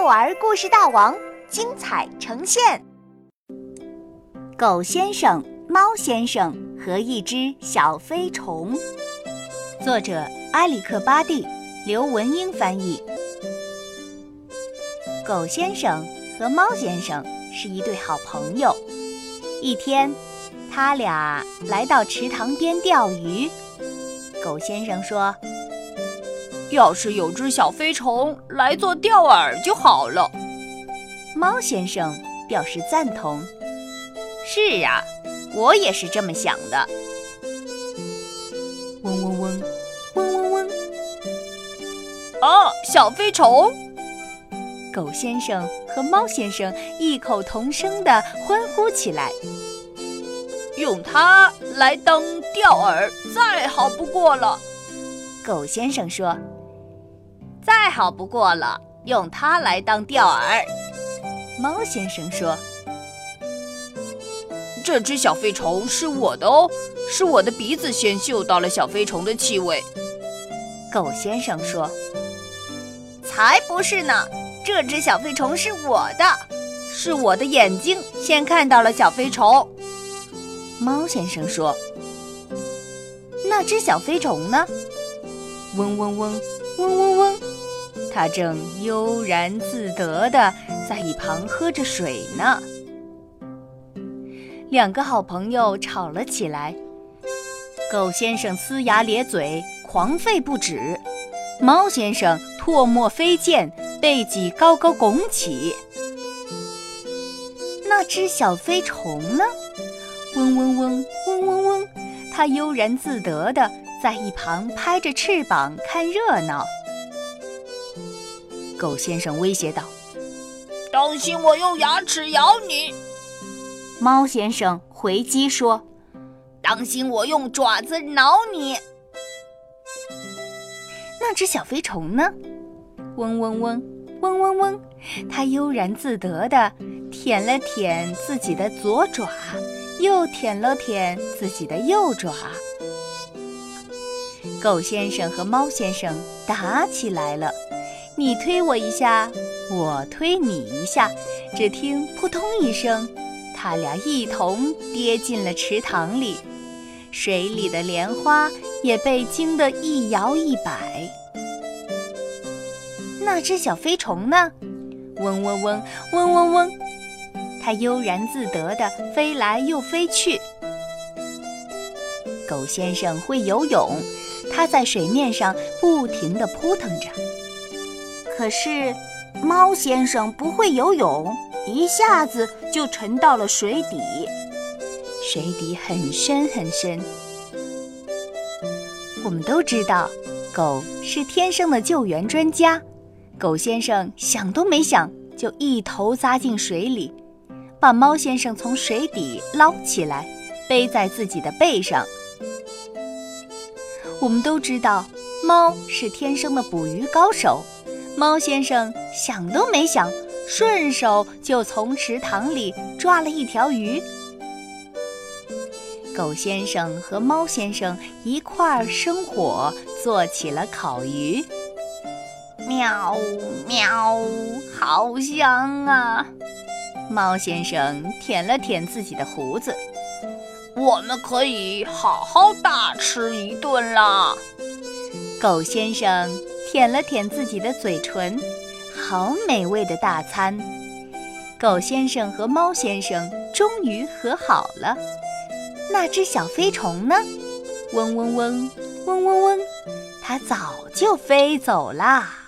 幼儿故事大王精彩呈现。狗先生、猫先生和一只小飞虫，作者埃里克·巴蒂，刘文英翻译。狗先生和猫先生是一对好朋友。一天，他俩来到池塘边钓鱼。狗先生说。要是有只小飞虫来做钓饵就好了。猫先生表示赞同。是啊，我也是这么想的。嗡嗡嗡，嗡嗡嗡。哦，小飞虫！狗先生和猫先生异口同声地欢呼起来。用它来当钓饵，再好不过了。狗先生说。再好不过了，用它来当钓饵。猫先生说：“这只小飞虫是我的哦，是我的鼻子先嗅到了小飞虫的气味。”狗先生说：“才不是呢，这只小飞虫是我的，是我的眼睛先看到了小飞虫。”猫先生说：“那只小飞虫呢？”嗡嗡嗡，嗡嗡嗡。它正悠然自得地在一旁喝着水呢。两个好朋友吵了起来，狗先生呲牙咧嘴，狂吠不止；猫先生唾沫飞溅，背脊高高拱起。那只小飞虫呢？嗡嗡嗡，嗡嗡嗡，它悠然自得地在一旁拍着翅膀看热闹。狗先生威胁道：“当心我用牙齿咬你！”猫先生回击说：“当心我用爪子挠你！”那只小飞虫呢？嗡嗡嗡，嗡嗡嗡，它悠然自得地舔了舔自己的左爪，又舔了舔自己的右爪。狗先生和猫先生打起来了。你推我一下，我推你一下，只听扑通一声，他俩一同跌进了池塘里，水里的莲花也被惊得一摇一摆。那只小飞虫呢？嗡嗡嗡，嗡嗡嗡，它悠然自得地飞来又飞去。狗先生会游泳，它在水面上不停地扑腾着。可是，猫先生不会游泳，一下子就沉到了水底。水底很深很深。我们都知道，狗是天生的救援专家。狗先生想都没想，就一头扎进水里，把猫先生从水底捞起来，背在自己的背上。我们都知道，猫是天生的捕鱼高手。猫先生想都没想，顺手就从池塘里抓了一条鱼。狗先生和猫先生一块儿生火，做起了烤鱼。喵喵，好香啊！猫先生舔了舔自己的胡子。我们可以好好大吃一顿啦！狗先生。舔了舔自己的嘴唇，好美味的大餐。狗先生和猫先生终于和好了。那只小飞虫呢？嗡嗡嗡，嗡嗡嗡，它早就飞走啦。